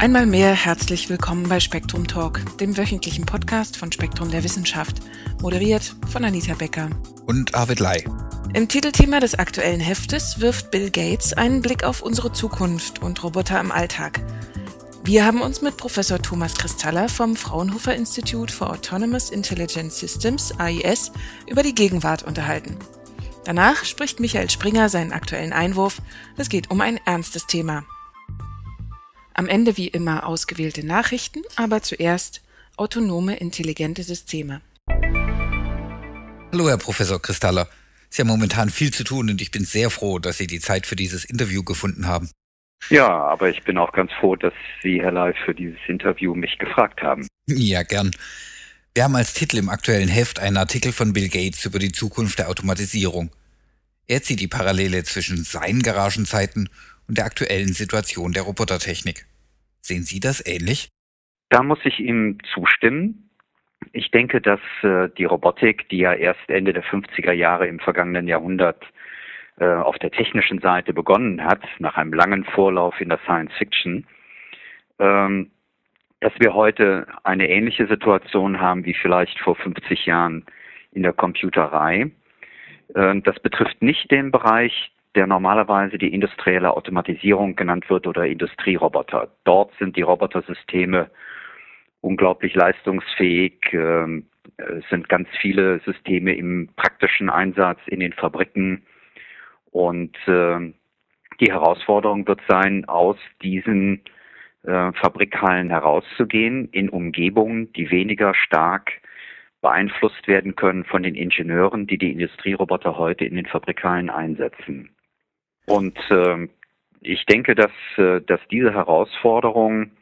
Einmal mehr herzlich willkommen bei Spektrum Talk, dem wöchentlichen Podcast von Spektrum der Wissenschaft, moderiert von Anita Becker und Arvid Lai. Im Titelthema des aktuellen Heftes wirft Bill Gates einen Blick auf unsere Zukunft und Roboter im Alltag. Wir haben uns mit Professor Thomas Kristaller vom Fraunhofer Institute for Autonomous Intelligent Systems, AIS, über die Gegenwart unterhalten. Danach spricht Michael Springer seinen aktuellen Einwurf. Es geht um ein ernstes Thema. Am Ende wie immer ausgewählte Nachrichten, aber zuerst autonome intelligente Systeme. Hallo, Herr Professor Kristaller. Sie haben momentan viel zu tun und ich bin sehr froh, dass Sie die Zeit für dieses Interview gefunden haben. Ja, aber ich bin auch ganz froh, dass Sie, Herr Leif, für dieses Interview mich gefragt haben. Ja, gern. Wir haben als Titel im aktuellen Heft einen Artikel von Bill Gates über die Zukunft der Automatisierung. Er zieht die Parallele zwischen seinen Garagenzeiten und der aktuellen Situation der Robotertechnik. Sehen Sie das ähnlich? Da muss ich ihm zustimmen. Ich denke, dass äh, die Robotik, die ja erst Ende der 50er Jahre im vergangenen Jahrhundert äh, auf der technischen Seite begonnen hat, nach einem langen Vorlauf in der Science Fiction, ähm, dass wir heute eine ähnliche Situation haben wie vielleicht vor 50 Jahren in der Computerei. Äh, das betrifft nicht den Bereich der normalerweise die industrielle Automatisierung genannt wird oder Industrieroboter. Dort sind die Robotersysteme unglaublich leistungsfähig. Ähm, es sind ganz viele Systeme im praktischen Einsatz in den Fabriken. Und äh, die Herausforderung wird sein, aus diesen äh, Fabrikhallen herauszugehen in Umgebungen, die weniger stark beeinflusst werden können von den Ingenieuren, die die Industrieroboter heute in den Fabrikhallen einsetzen. Und äh, ich denke, dass, äh, dass diese Herausforderung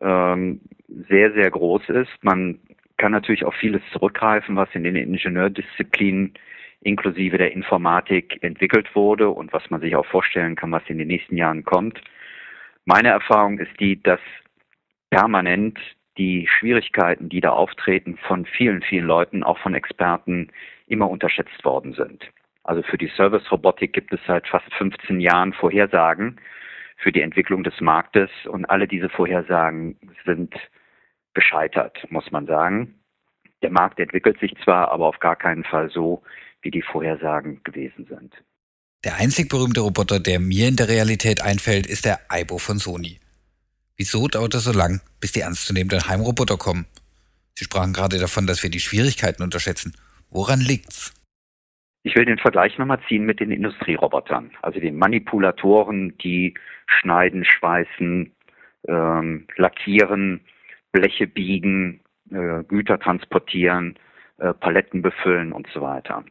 ähm, sehr, sehr groß ist. Man kann natürlich auf vieles zurückgreifen, was in den Ingenieurdisziplinen inklusive der Informatik entwickelt wurde und was man sich auch vorstellen kann, was in den nächsten Jahren kommt. Meine Erfahrung ist die, dass permanent die Schwierigkeiten, die da auftreten, von vielen, vielen Leuten, auch von Experten, immer unterschätzt worden sind. Also für die Service-Robotik gibt es seit fast 15 Jahren Vorhersagen für die Entwicklung des Marktes und alle diese Vorhersagen sind gescheitert, muss man sagen. Der Markt entwickelt sich zwar, aber auf gar keinen Fall so, wie die Vorhersagen gewesen sind. Der einzig berühmte Roboter, der mir in der Realität einfällt, ist der Aibo von Sony. Wieso dauert es so lang, bis die ernstzunehmenden Heimroboter kommen? Sie sprachen gerade davon, dass wir die Schwierigkeiten unterschätzen. Woran liegt's? Ich will den Vergleich nochmal ziehen mit den Industrierobotern, also den Manipulatoren, die schneiden, schweißen, ähm, lackieren, Bleche biegen, äh, Güter transportieren, äh, Paletten befüllen und so weiter.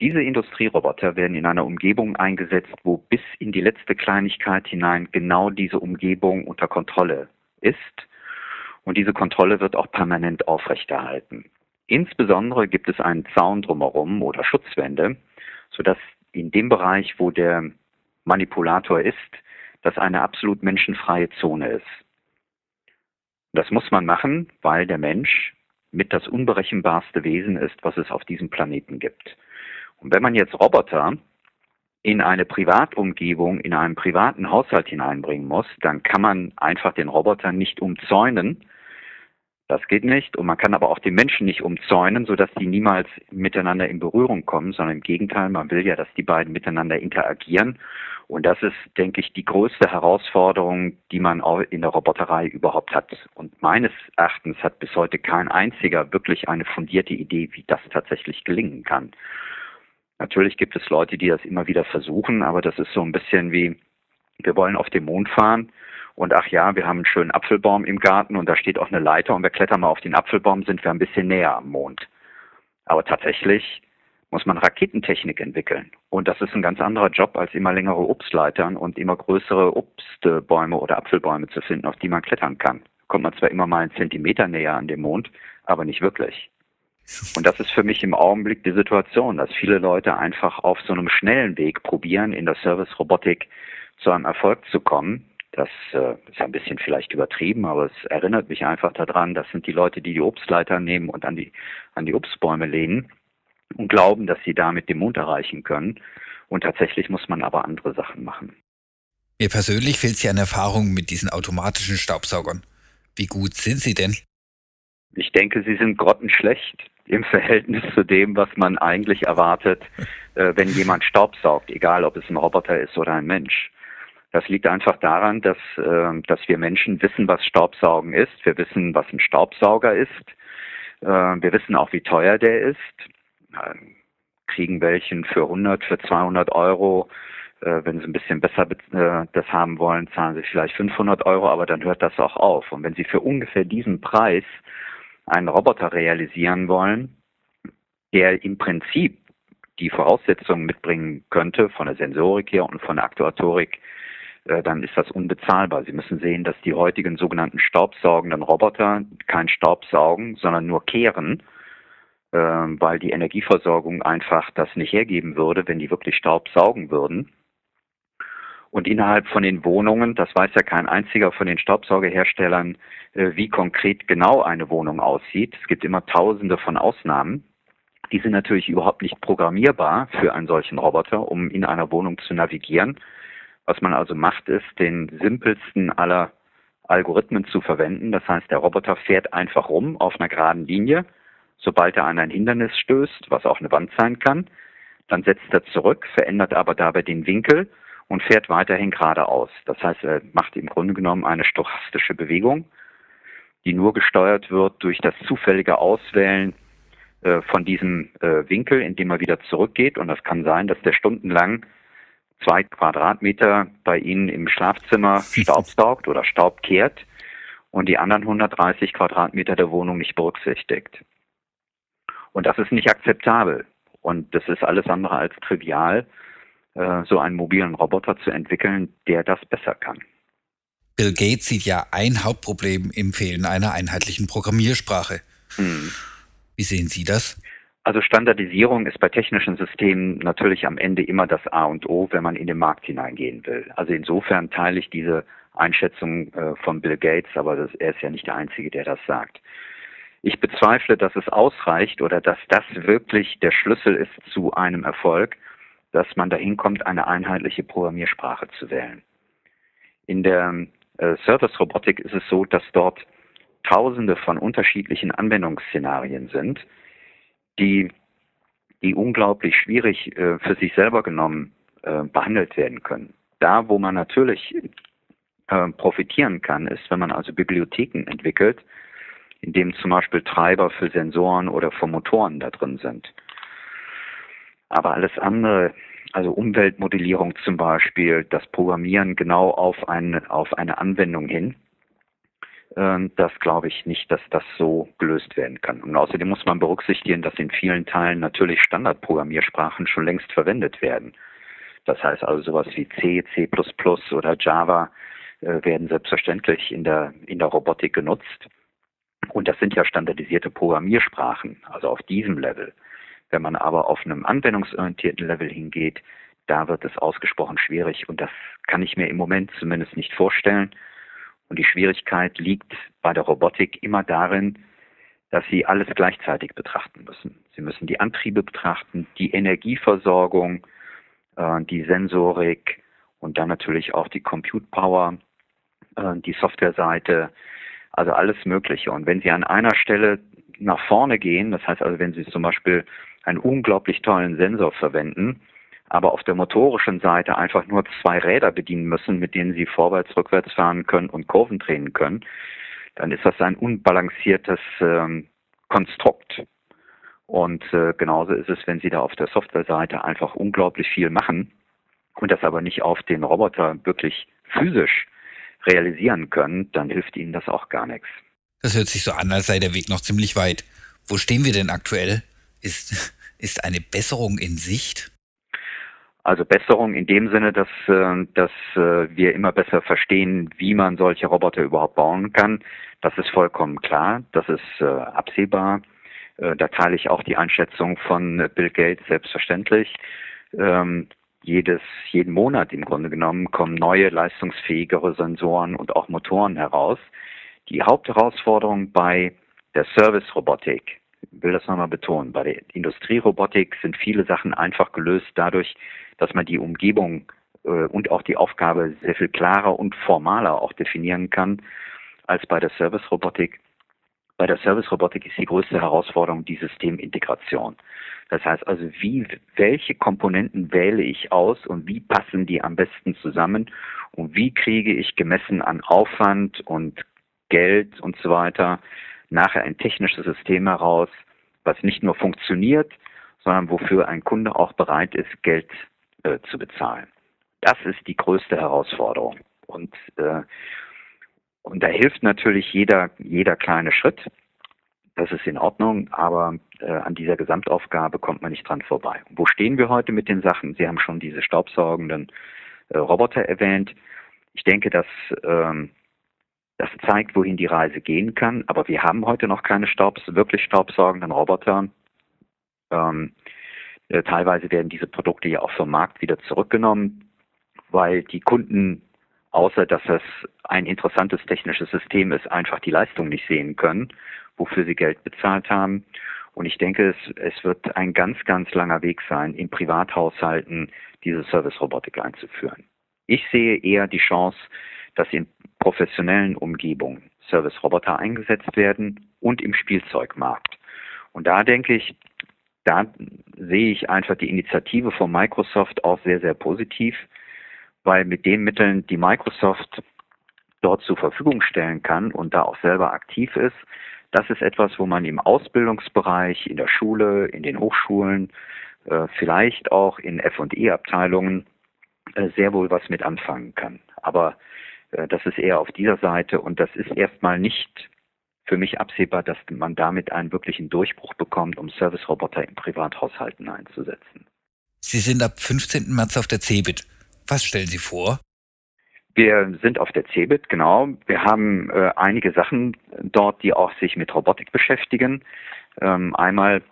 Diese Industrieroboter werden in einer Umgebung eingesetzt, wo bis in die letzte Kleinigkeit hinein genau diese Umgebung unter Kontrolle ist. Und diese Kontrolle wird auch permanent aufrechterhalten. Insbesondere gibt es einen Zaun drumherum oder Schutzwände, sodass in dem Bereich, wo der Manipulator ist, das eine absolut menschenfreie Zone ist. Das muss man machen, weil der Mensch mit das unberechenbarste Wesen ist, was es auf diesem Planeten gibt. Und wenn man jetzt Roboter in eine Privatumgebung, in einen privaten Haushalt hineinbringen muss, dann kann man einfach den Roboter nicht umzäunen, das geht nicht. Und man kann aber auch die Menschen nicht umzäunen, sodass die niemals miteinander in Berührung kommen, sondern im Gegenteil, man will ja, dass die beiden miteinander interagieren. Und das ist, denke ich, die größte Herausforderung, die man in der Roboterei überhaupt hat. Und meines Erachtens hat bis heute kein einziger wirklich eine fundierte Idee, wie das tatsächlich gelingen kann. Natürlich gibt es Leute, die das immer wieder versuchen, aber das ist so ein bisschen wie, wir wollen auf den Mond fahren und ach ja, wir haben einen schönen Apfelbaum im Garten und da steht auch eine Leiter und wir klettern mal auf den Apfelbaum, sind wir ein bisschen näher am Mond. Aber tatsächlich muss man Raketentechnik entwickeln. Und das ist ein ganz anderer Job, als immer längere Obstleitern und immer größere Obstbäume oder Apfelbäume zu finden, auf die man klettern kann. Kommt man zwar immer mal einen Zentimeter näher an den Mond, aber nicht wirklich. Und das ist für mich im Augenblick die Situation, dass viele Leute einfach auf so einem schnellen Weg probieren, in der Service-Robotik zu einem Erfolg zu kommen, das äh, ist ein bisschen vielleicht übertrieben, aber es erinnert mich einfach daran, das sind die Leute, die die Obstleiter nehmen und an die, an die Obstbäume lehnen und glauben, dass sie damit den Mond erreichen können. Und tatsächlich muss man aber andere Sachen machen. Mir persönlich fehlt es ja an Erfahrung mit diesen automatischen Staubsaugern. Wie gut sind sie denn? Ich denke, sie sind grottenschlecht im Verhältnis zu dem, was man eigentlich erwartet, äh, wenn jemand Staub saugt, egal ob es ein Roboter ist oder ein Mensch. Das liegt einfach daran, dass, äh, dass wir Menschen wissen, was Staubsaugen ist. Wir wissen, was ein Staubsauger ist. Äh, wir wissen auch, wie teuer der ist. Äh, kriegen welchen für 100, für 200 Euro. Äh, wenn sie ein bisschen besser äh, das haben wollen, zahlen sie vielleicht 500 Euro, aber dann hört das auch auf. Und wenn sie für ungefähr diesen Preis einen Roboter realisieren wollen, der im Prinzip die Voraussetzungen mitbringen könnte von der Sensorik her und von der Aktuatorik, äh, dann ist das unbezahlbar. Sie müssen sehen, dass die heutigen sogenannten staubsaugenden Roboter kein Staub saugen, sondern nur kehren, äh, weil die Energieversorgung einfach das nicht hergeben würde, wenn die wirklich Staub saugen würden. Und innerhalb von den Wohnungen, das weiß ja kein einziger von den Staubsaugerherstellern, äh, wie konkret genau eine Wohnung aussieht. Es gibt immer tausende von Ausnahmen. Die sind natürlich überhaupt nicht programmierbar für einen solchen Roboter, um in einer Wohnung zu navigieren. Was man also macht, ist, den simpelsten aller Algorithmen zu verwenden. Das heißt, der Roboter fährt einfach rum auf einer geraden Linie. Sobald er an ein Hindernis stößt, was auch eine Wand sein kann, dann setzt er zurück, verändert aber dabei den Winkel und fährt weiterhin geradeaus. Das heißt, er macht im Grunde genommen eine stochastische Bewegung, die nur gesteuert wird durch das zufällige Auswählen äh, von diesem äh, Winkel, indem er wieder zurückgeht. Und das kann sein, dass der stundenlang zwei Quadratmeter bei Ihnen im Schlafzimmer Staub saugt oder Staub kehrt und die anderen 130 Quadratmeter der Wohnung nicht berücksichtigt. Und das ist nicht akzeptabel. Und das ist alles andere als trivial. Äh, so einen mobilen Roboter zu entwickeln, der das besser kann. Bill Gates sieht ja ein Hauptproblem im Fehlen einer einheitlichen Programmiersprache. Hm. Wie sehen Sie das? Also Standardisierung ist bei technischen Systemen natürlich am Ende immer das A und O, wenn man in den Markt hineingehen will. Also insofern teile ich diese Einschätzung äh, von Bill Gates, aber das, er ist ja nicht der Einzige, der das sagt. Ich bezweifle, dass es ausreicht oder dass das wirklich der Schlüssel ist zu einem Erfolg, dass man dahin kommt, eine einheitliche Programmiersprache zu wählen. In der äh, Service-Robotik ist es so, dass dort Tausende von unterschiedlichen Anwendungsszenarien sind, die, die unglaublich schwierig äh, für sich selber genommen äh, behandelt werden können. Da, wo man natürlich äh, profitieren kann, ist, wenn man also Bibliotheken entwickelt, in dem zum Beispiel Treiber für Sensoren oder für Motoren da drin sind. Aber alles andere, also Umweltmodellierung zum Beispiel, das Programmieren genau auf eine, auf eine Anwendung hin, äh, das glaube ich nicht, dass das so gelöst werden kann. Und außerdem muss man berücksichtigen, dass in vielen Teilen natürlich Standardprogrammiersprachen schon längst verwendet werden. Das heißt also sowas wie C, C++ oder Java äh, werden selbstverständlich in der, in der Robotik genutzt. Und das sind ja standardisierte Programmiersprachen, also auf diesem Level. Wenn man aber auf einem anwendungsorientierten Level hingeht, da wird es ausgesprochen schwierig und das kann ich mir im Moment zumindest nicht vorstellen. Und die Schwierigkeit liegt bei der Robotik immer darin, dass sie alles gleichzeitig betrachten müssen. Sie müssen die Antriebe betrachten, die Energieversorgung, äh, die Sensorik und dann natürlich auch die Compute Power, äh, die Softwareseite, also alles Mögliche. Und wenn Sie an einer Stelle nach vorne gehen, das heißt also, wenn Sie zum Beispiel einen unglaublich tollen Sensor verwenden, aber auf der motorischen Seite einfach nur zwei Räder bedienen müssen, mit denen sie vorwärts, rückwärts fahren können und Kurven drehen können, dann ist das ein unbalanciertes ähm, Konstrukt. Und äh, genauso ist es, wenn Sie da auf der Softwareseite einfach unglaublich viel machen und das aber nicht auf den Roboter wirklich physisch realisieren können, dann hilft Ihnen das auch gar nichts. Das hört sich so an, als sei der Weg noch ziemlich weit. Wo stehen wir denn aktuell? Ist, ist eine Besserung in Sicht? Also Besserung in dem Sinne, dass, äh, dass äh, wir immer besser verstehen, wie man solche Roboter überhaupt bauen kann. Das ist vollkommen klar, das ist äh, absehbar. Da teile ich auch die Einschätzung von Bill Gates selbstverständlich. Ähm, jedes, jeden Monat im Grunde genommen kommen neue, leistungsfähigere Sensoren und auch Motoren heraus. Die Hauptherausforderung bei der Service-Robotik will das nochmal betonen, bei der Industrierobotik sind viele Sachen einfach gelöst dadurch, dass man die Umgebung äh, und auch die Aufgabe sehr viel klarer und formaler auch definieren kann als bei der Service-Robotik. Bei der Service-Robotik ist die größte Herausforderung die Systemintegration. Das heißt also, wie, welche Komponenten wähle ich aus und wie passen die am besten zusammen und wie kriege ich gemessen an Aufwand und Geld und so weiter nachher ein technisches System heraus, was nicht nur funktioniert, sondern wofür ein Kunde auch bereit ist, Geld äh, zu bezahlen. Das ist die größte Herausforderung. Und, äh, und da hilft natürlich jeder, jeder kleine Schritt. Das ist in Ordnung, aber äh, an dieser Gesamtaufgabe kommt man nicht dran vorbei. Wo stehen wir heute mit den Sachen? Sie haben schon diese staubsaugenden äh, Roboter erwähnt. Ich denke, dass ähm, das zeigt, wohin die Reise gehen kann. Aber wir haben heute noch keine Staubs wirklich staubsaugenden Roboter. Ähm, äh, teilweise werden diese Produkte ja auch vom Markt wieder zurückgenommen, weil die Kunden, außer dass das ein interessantes technisches System ist, einfach die Leistung nicht sehen können, wofür sie Geld bezahlt haben. Und ich denke, es, es wird ein ganz, ganz langer Weg sein, in Privathaushalten diese Service-Robotik einzuführen. Ich sehe eher die Chance, dass in professionellen Umgebungen Service-Roboter eingesetzt werden und im Spielzeugmarkt. Und da denke ich, da sehe ich einfach die Initiative von Microsoft auch sehr, sehr positiv, weil mit den Mitteln, die Microsoft dort zur Verfügung stellen kann und da auch selber aktiv ist, das ist etwas, wo man im Ausbildungsbereich, in der Schule, in den Hochschulen, äh, vielleicht auch in F&E-Abteilungen äh, sehr wohl was mit anfangen kann. Aber das ist eher auf dieser Seite und das ist erstmal nicht für mich absehbar, dass man damit einen wirklichen Durchbruch bekommt, um Service-Roboter in Privathaushalten einzusetzen. Sie sind ab 15. März auf der CeBIT. Was stellen Sie vor? Wir sind auf der CeBIT, genau. Wir haben äh, einige Sachen dort, die auch sich mit Robotik beschäftigen. Ähm, einmal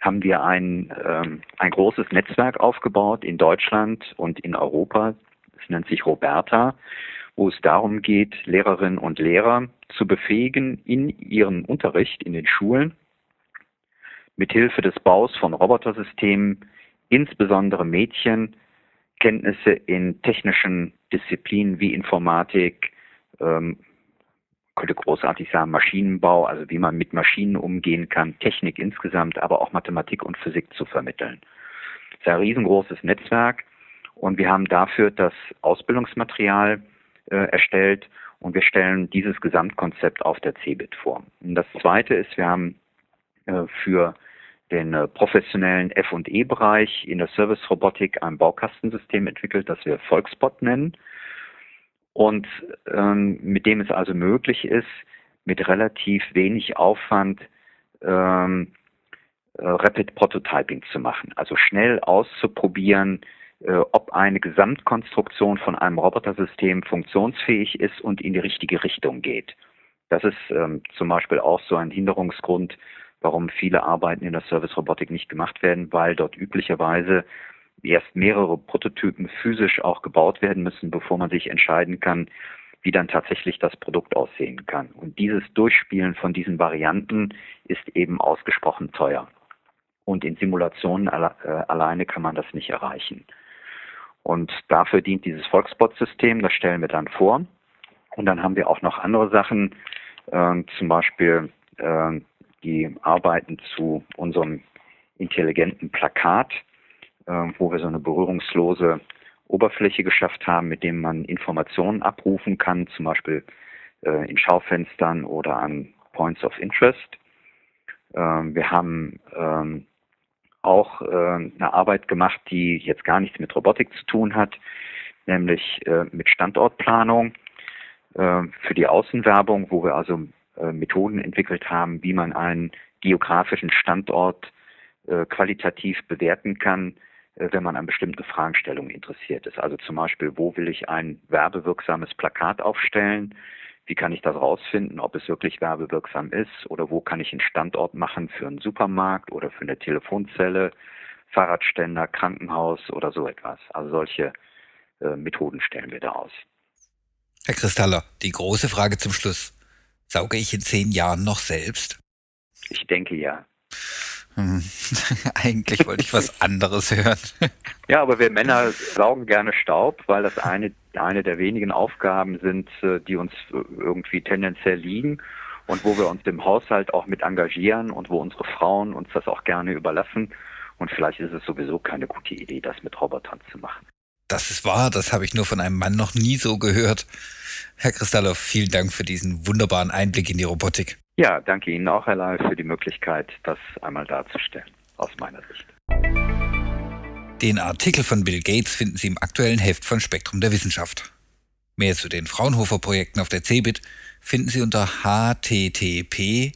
haben wir ein, ähm, ein großes Netzwerk aufgebaut in Deutschland und in Europa. Es nennt sich Roberta wo es darum geht, Lehrerinnen und Lehrer zu befähigen, in ihrem Unterricht in den Schulen mithilfe des Baus von Robotersystemen, insbesondere Mädchen, Kenntnisse in technischen Disziplinen wie Informatik, ähm, könnte großartig sagen Maschinenbau, also wie man mit Maschinen umgehen kann, Technik insgesamt, aber auch Mathematik und Physik zu vermitteln. Es ist ein riesengroßes Netzwerk und wir haben dafür das Ausbildungsmaterial äh, erstellt und wir stellen dieses Gesamtkonzept auf der CeBIT vor. Und das Zweite ist, wir haben äh, für den äh, professionellen F&E-Bereich in der Service-Robotik ein Baukastensystem entwickelt, das wir Volkspot nennen und ähm, mit dem es also möglich ist, mit relativ wenig Aufwand ähm, äh, Rapid Prototyping zu machen, also schnell auszuprobieren, ob eine Gesamtkonstruktion von einem Robotersystem funktionsfähig ist und in die richtige Richtung geht. Das ist ähm, zum Beispiel auch so ein Hinderungsgrund, warum viele Arbeiten in der Service-Robotik nicht gemacht werden, weil dort üblicherweise erst mehrere Prototypen physisch auch gebaut werden müssen, bevor man sich entscheiden kann, wie dann tatsächlich das Produkt aussehen kann. Und dieses Durchspielen von diesen Varianten ist eben ausgesprochen teuer. Und in Simulationen alle, äh, alleine kann man das nicht erreichen. Und dafür dient dieses Volksbot-System, das stellen wir dann vor. Und dann haben wir auch noch andere Sachen, äh, zum Beispiel äh, die Arbeiten zu unserem intelligenten Plakat, äh, wo wir so eine berührungslose Oberfläche geschafft haben, mit dem man Informationen abrufen kann, zum Beispiel äh, in Schaufenstern oder an Points of Interest. Ähm, wir haben ähm, auch äh, eine Arbeit gemacht, die jetzt gar nichts mit Robotik zu tun hat, nämlich äh, mit Standortplanung äh, für die Außenwerbung, wo wir also äh, Methoden entwickelt haben, wie man einen geografischen Standort äh, qualitativ bewerten kann, äh, wenn man an bestimmten Fragestellungen interessiert ist. Also zum Beispiel, wo will ich ein werbewirksames Plakat aufstellen? Wie kann ich das rausfinden, ob es wirklich werbewirksam ist oder wo kann ich einen Standort machen für einen Supermarkt oder für eine Telefonzelle, Fahrradständer, Krankenhaus oder so etwas. Also solche äh, Methoden stellen wir da aus. Herr Kristaller, die große Frage zum Schluss. Sauge ich in zehn Jahren noch selbst? Ich denke ja. Hm. Eigentlich wollte ich was anderes hören. Ja, aber wir Männer saugen gerne Staub, weil das eine, eine der wenigen Aufgaben sind, äh, die uns irgendwie tendenziell liegen und wo wir uns im Haushalt auch mit engagieren und wo unsere Frauen uns das auch gerne überlassen. Und vielleicht ist es sowieso keine gute Idee, das mit Robotern zu machen. Das ist wahr, das habe ich nur von einem Mann noch nie so gehört. Herr Kristallow, vielen Dank für diesen wunderbaren Einblick in die Robotik. Ja, danke Ihnen auch, Herr Lai, für die Möglichkeit, das einmal darzustellen, aus meiner Sicht. Den Artikel von Bill Gates finden Sie im aktuellen Heft von Spektrum der Wissenschaft. Mehr zu den Fraunhofer-Projekten auf der CeBIT finden Sie unter http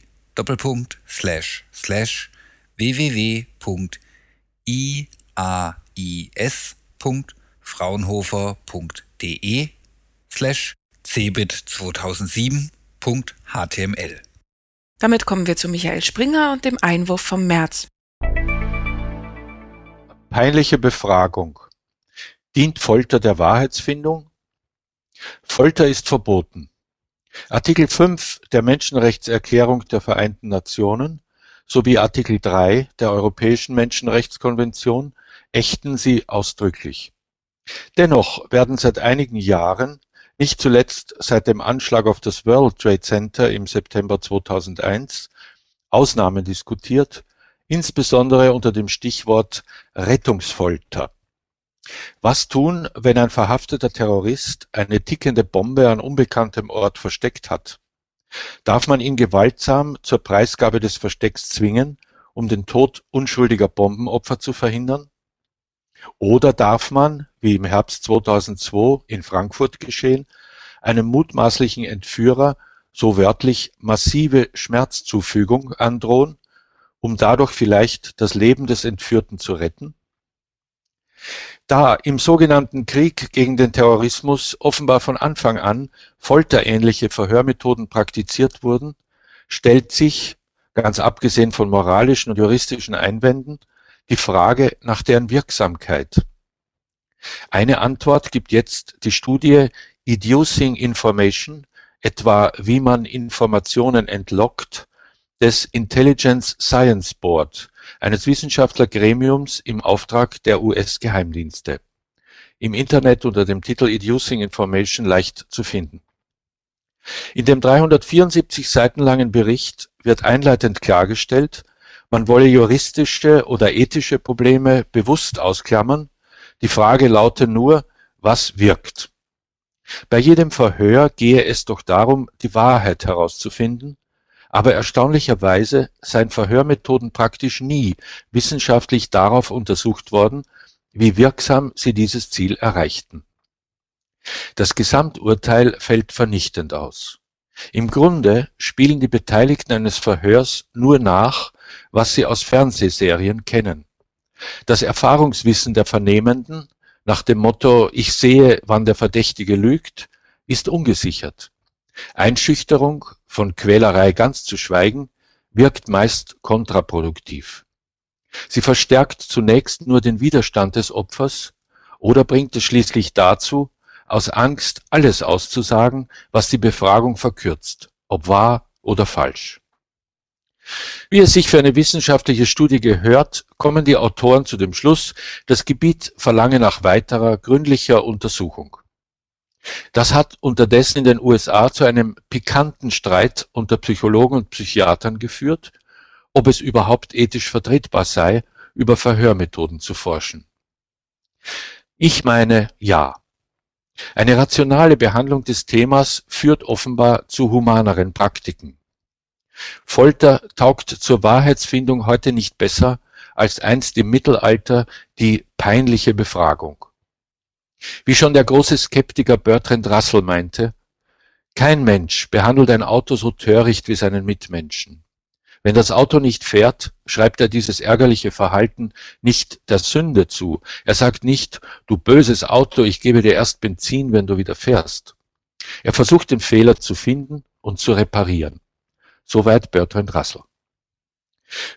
www.iais.fraunhofer.de slash cebit2007.html. Damit kommen wir zu Michael Springer und dem Einwurf vom März. Peinliche Befragung. Dient Folter der Wahrheitsfindung? Folter ist verboten. Artikel 5 der Menschenrechtserklärung der Vereinten Nationen sowie Artikel 3 der Europäischen Menschenrechtskonvention ächten sie ausdrücklich. Dennoch werden seit einigen Jahren nicht zuletzt seit dem Anschlag auf das World Trade Center im September 2001 Ausnahmen diskutiert, insbesondere unter dem Stichwort Rettungsfolter. Was tun, wenn ein verhafteter Terrorist eine tickende Bombe an unbekanntem Ort versteckt hat? Darf man ihn gewaltsam zur Preisgabe des Verstecks zwingen, um den Tod unschuldiger Bombenopfer zu verhindern? Oder darf man, wie im Herbst 2002 in Frankfurt geschehen, einem mutmaßlichen Entführer so wörtlich massive Schmerzzufügung androhen, um dadurch vielleicht das Leben des Entführten zu retten? Da im sogenannten Krieg gegen den Terrorismus offenbar von Anfang an folterähnliche Verhörmethoden praktiziert wurden, stellt sich, ganz abgesehen von moralischen und juristischen Einwänden, die Frage nach deren Wirksamkeit. Eine Antwort gibt jetzt die Studie Educing Information, etwa wie man Informationen entlockt, des Intelligence Science Board, eines Wissenschaftlergremiums im Auftrag der US-Geheimdienste. Im Internet unter dem Titel Educing Information leicht zu finden. In dem 374 Seiten langen Bericht wird einleitend klargestellt, man wolle juristische oder ethische Probleme bewusst ausklammern. Die Frage laute nur, was wirkt? Bei jedem Verhör gehe es doch darum, die Wahrheit herauszufinden, aber erstaunlicherweise seien Verhörmethoden praktisch nie wissenschaftlich darauf untersucht worden, wie wirksam sie dieses Ziel erreichten. Das Gesamturteil fällt vernichtend aus. Im Grunde spielen die Beteiligten eines Verhörs nur nach, was sie aus Fernsehserien kennen. Das Erfahrungswissen der Vernehmenden nach dem Motto Ich sehe, wann der Verdächtige lügt, ist ungesichert. Einschüchterung, von Quälerei ganz zu schweigen, wirkt meist kontraproduktiv. Sie verstärkt zunächst nur den Widerstand des Opfers oder bringt es schließlich dazu, aus Angst alles auszusagen, was die Befragung verkürzt, ob wahr oder falsch. Wie es sich für eine wissenschaftliche Studie gehört, kommen die Autoren zu dem Schluss, das Gebiet verlange nach weiterer, gründlicher Untersuchung. Das hat unterdessen in den USA zu einem pikanten Streit unter Psychologen und Psychiatern geführt, ob es überhaupt ethisch vertretbar sei, über Verhörmethoden zu forschen. Ich meine ja. Eine rationale Behandlung des Themas führt offenbar zu humaneren Praktiken. Folter taugt zur Wahrheitsfindung heute nicht besser als einst im Mittelalter die peinliche Befragung. Wie schon der große Skeptiker Bertrand Russell meinte, kein Mensch behandelt ein Auto so töricht wie seinen Mitmenschen. Wenn das Auto nicht fährt, schreibt er dieses ärgerliche Verhalten nicht der Sünde zu. Er sagt nicht, du böses Auto, ich gebe dir erst Benzin, wenn du wieder fährst. Er versucht den Fehler zu finden und zu reparieren. Soweit Bertrand Russell.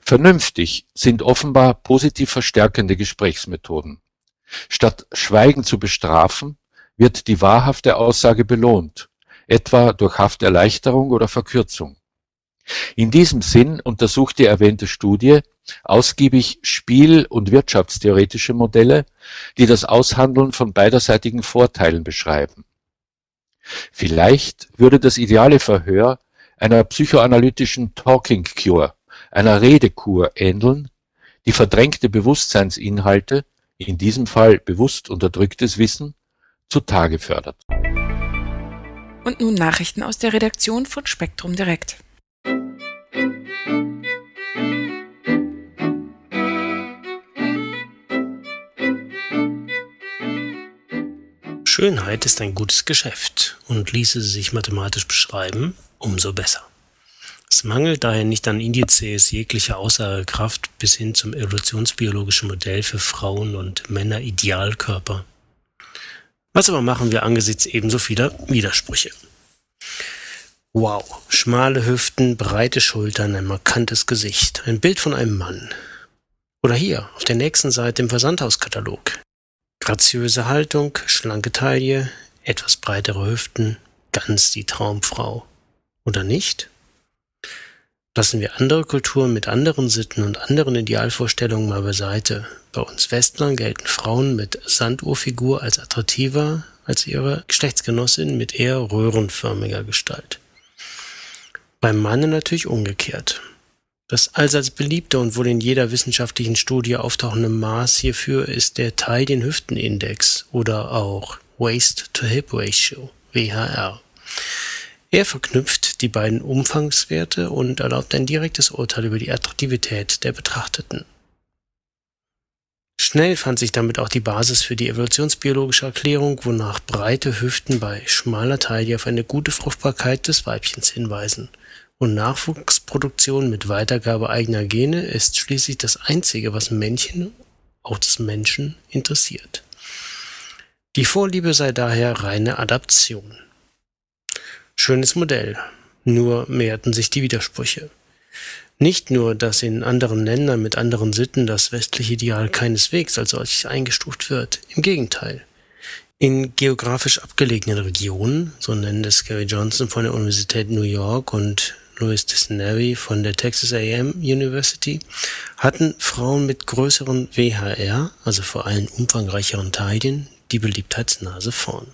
Vernünftig sind offenbar positiv verstärkende Gesprächsmethoden. Statt Schweigen zu bestrafen, wird die wahrhafte Aussage belohnt, etwa durch Hafterleichterung oder Verkürzung. In diesem Sinn untersucht die erwähnte Studie ausgiebig spiel- und wirtschaftstheoretische Modelle, die das Aushandeln von beiderseitigen Vorteilen beschreiben. Vielleicht würde das ideale Verhör einer psychoanalytischen Talking Cure, einer Redekur ähneln, die verdrängte Bewusstseinsinhalte, in diesem Fall bewusst unterdrücktes Wissen, zutage fördert. Und nun Nachrichten aus der Redaktion von Spektrum Direkt. Schönheit ist ein gutes Geschäft und ließe sie sich mathematisch beschreiben, umso besser. Es mangelt daher nicht an Indizes jeglicher Aussagekraft bis hin zum evolutionsbiologischen Modell für Frauen und Männer Idealkörper. Was aber machen wir angesichts ebenso vieler Widersprüche? Wow, schmale Hüften, breite Schultern, ein markantes Gesicht, ein Bild von einem Mann. Oder hier, auf der nächsten Seite im Versandhauskatalog. Graziöse Haltung, schlanke Taille, etwas breitere Hüften, ganz die Traumfrau. Oder nicht? Lassen wir andere Kulturen mit anderen Sitten und anderen Idealvorstellungen mal beiseite. Bei uns Westlern gelten Frauen mit Sanduhrfigur als attraktiver als ihre Geschlechtsgenossin mit eher röhrenförmiger Gestalt. Beim Manne natürlich umgekehrt. Das allseits beliebte und wohl in jeder wissenschaftlichen Studie auftauchende Maß hierfür ist der Taillen-Hüften-Index oder auch Waist-to-Hip-Ratio, WHR. Er verknüpft die beiden Umfangswerte und erlaubt ein direktes Urteil über die Attraktivität der Betrachteten. Schnell fand sich damit auch die Basis für die evolutionsbiologische Erklärung, wonach breite Hüften bei schmaler Taille auf eine gute Fruchtbarkeit des Weibchens hinweisen – und Nachwuchsproduktion mit Weitergabe eigener Gene ist schließlich das Einzige, was Männchen, auch des Menschen, interessiert. Die Vorliebe sei daher reine Adaption. Schönes Modell, nur mehrten sich die Widersprüche. Nicht nur, dass in anderen Ländern mit anderen Sitten das westliche Ideal keineswegs als solches eingestuft wird, im Gegenteil. In geografisch abgelegenen Regionen, so nennt es Gary Johnson von der Universität New York und Louis Disnery von der Texas A&M University hatten Frauen mit größeren WHR, also vor allem umfangreicheren Taillen, die Beliebtheitsnase vorn.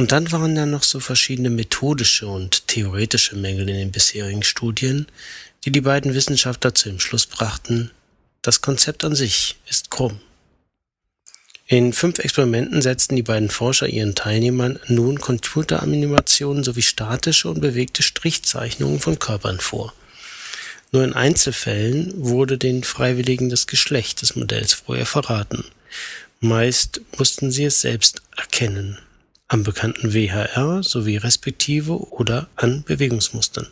Und dann waren da noch so verschiedene methodische und theoretische Mängel in den bisherigen Studien, die die beiden Wissenschaftler zu dem Schluss brachten, das Konzept an sich ist krumm. In fünf Experimenten setzten die beiden Forscher ihren Teilnehmern nun Computeranimationen sowie statische und bewegte Strichzeichnungen von Körpern vor. Nur in Einzelfällen wurde den Freiwilligen das Geschlecht des Modells vorher verraten. Meist mussten sie es selbst erkennen, am bekannten WHR sowie respektive oder an Bewegungsmustern.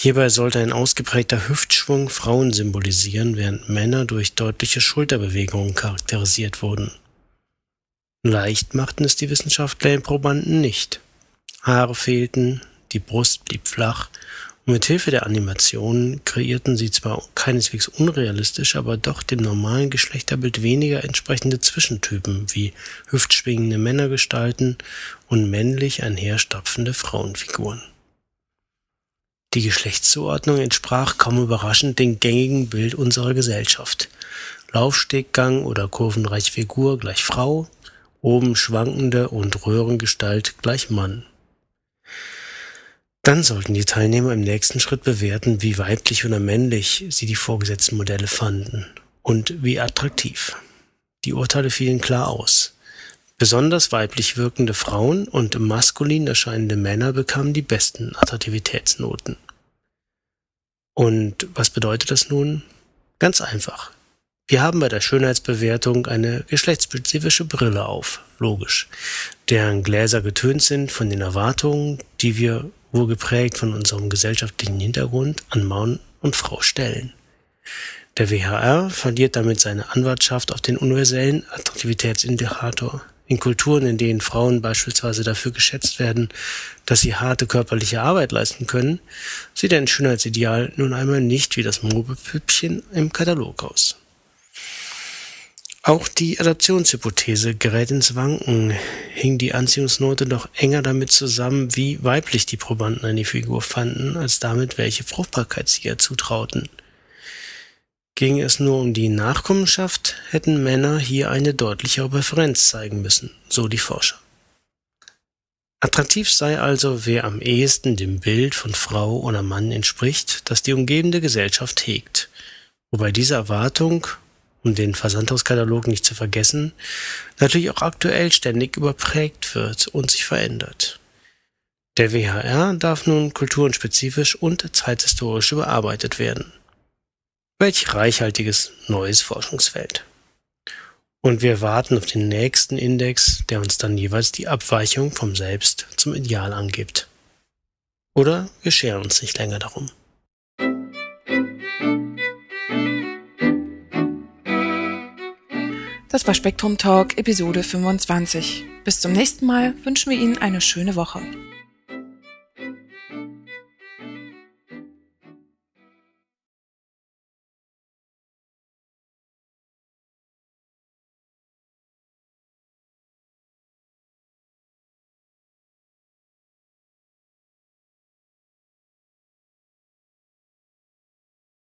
Hierbei sollte ein ausgeprägter Hüftschwung Frauen symbolisieren, während Männer durch deutliche Schulterbewegungen charakterisiert wurden. Leicht machten es die Wissenschaftler den Probanden nicht. Haare fehlten, die Brust blieb flach mit Hilfe der Animationen kreierten sie zwar keineswegs unrealistisch, aber doch dem normalen Geschlechterbild weniger entsprechende Zwischentypen wie hüftschwingende Männergestalten und männlich einherstapfende Frauenfiguren. Die Geschlechtszuordnung entsprach kaum überraschend dem gängigen Bild unserer Gesellschaft. Laufsteggang oder kurvenreiche Figur gleich Frau, oben schwankende und Röhrengestalt gleich Mann. Dann sollten die Teilnehmer im nächsten Schritt bewerten, wie weiblich oder männlich sie die vorgesetzten Modelle fanden und wie attraktiv. Die Urteile fielen klar aus. Besonders weiblich wirkende Frauen und maskulin erscheinende Männer bekamen die besten Attraktivitätsnoten. Und was bedeutet das nun? Ganz einfach. Wir haben bei der Schönheitsbewertung eine geschlechtsspezifische Brille auf, logisch, deren Gläser getönt sind von den Erwartungen, die wir wohl geprägt von unserem gesellschaftlichen Hintergrund an Mann und Frau stellen. Der WHR verliert damit seine Anwartschaft auf den universellen Attraktivitätsindikator in Kulturen, in denen Frauen beispielsweise dafür geschätzt werden, dass sie harte körperliche Arbeit leisten können, sieht ein Schönheitsideal nun einmal nicht wie das Mobepüppchen im Katalog aus. Auch die Adaptionshypothese gerät ins Wanken. Hing die Anziehungsnote doch enger damit zusammen, wie weiblich die Probanden eine Figur fanden, als damit, welche Fruchtbarkeit sie ihr zutrauten. Ging es nur um die Nachkommenschaft, hätten Männer hier eine deutlichere Präferenz zeigen müssen, so die Forscher. Attraktiv sei also, wer am ehesten dem Bild von Frau oder Mann entspricht, das die umgebende Gesellschaft hegt, wobei diese Erwartung um den Versandhauskatalog nicht zu vergessen, natürlich auch aktuell ständig überprägt wird und sich verändert. Der WHR darf nun kulturenspezifisch und zeithistorisch überarbeitet werden. Welch reichhaltiges neues Forschungsfeld. Und wir warten auf den nächsten Index, der uns dann jeweils die Abweichung vom Selbst zum Ideal angibt. Oder wir scheren uns nicht länger darum. Das war Spektrum Talk Episode 25. Bis zum nächsten Mal wünschen wir Ihnen eine schöne Woche.